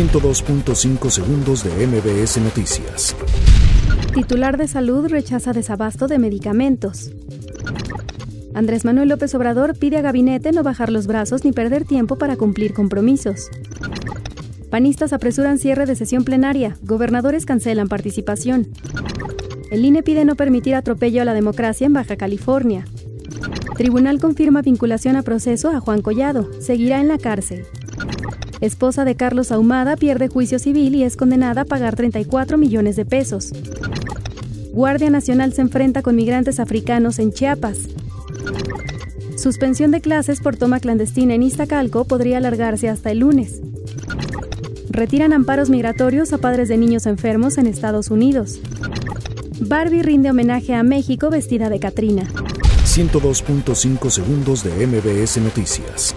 102.5 segundos de MBS Noticias. Titular de salud rechaza desabasto de medicamentos. Andrés Manuel López Obrador pide a gabinete no bajar los brazos ni perder tiempo para cumplir compromisos. Panistas apresuran cierre de sesión plenaria. Gobernadores cancelan participación. El INE pide no permitir atropello a la democracia en Baja California. Tribunal confirma vinculación a proceso a Juan Collado. Seguirá en la cárcel. Esposa de Carlos Ahumada pierde juicio civil y es condenada a pagar 34 millones de pesos. Guardia Nacional se enfrenta con migrantes africanos en Chiapas. Suspensión de clases por toma clandestina en Iztacalco podría alargarse hasta el lunes. Retiran amparos migratorios a padres de niños enfermos en Estados Unidos. Barbie rinde homenaje a México vestida de Catrina. 102.5 segundos de MBS Noticias.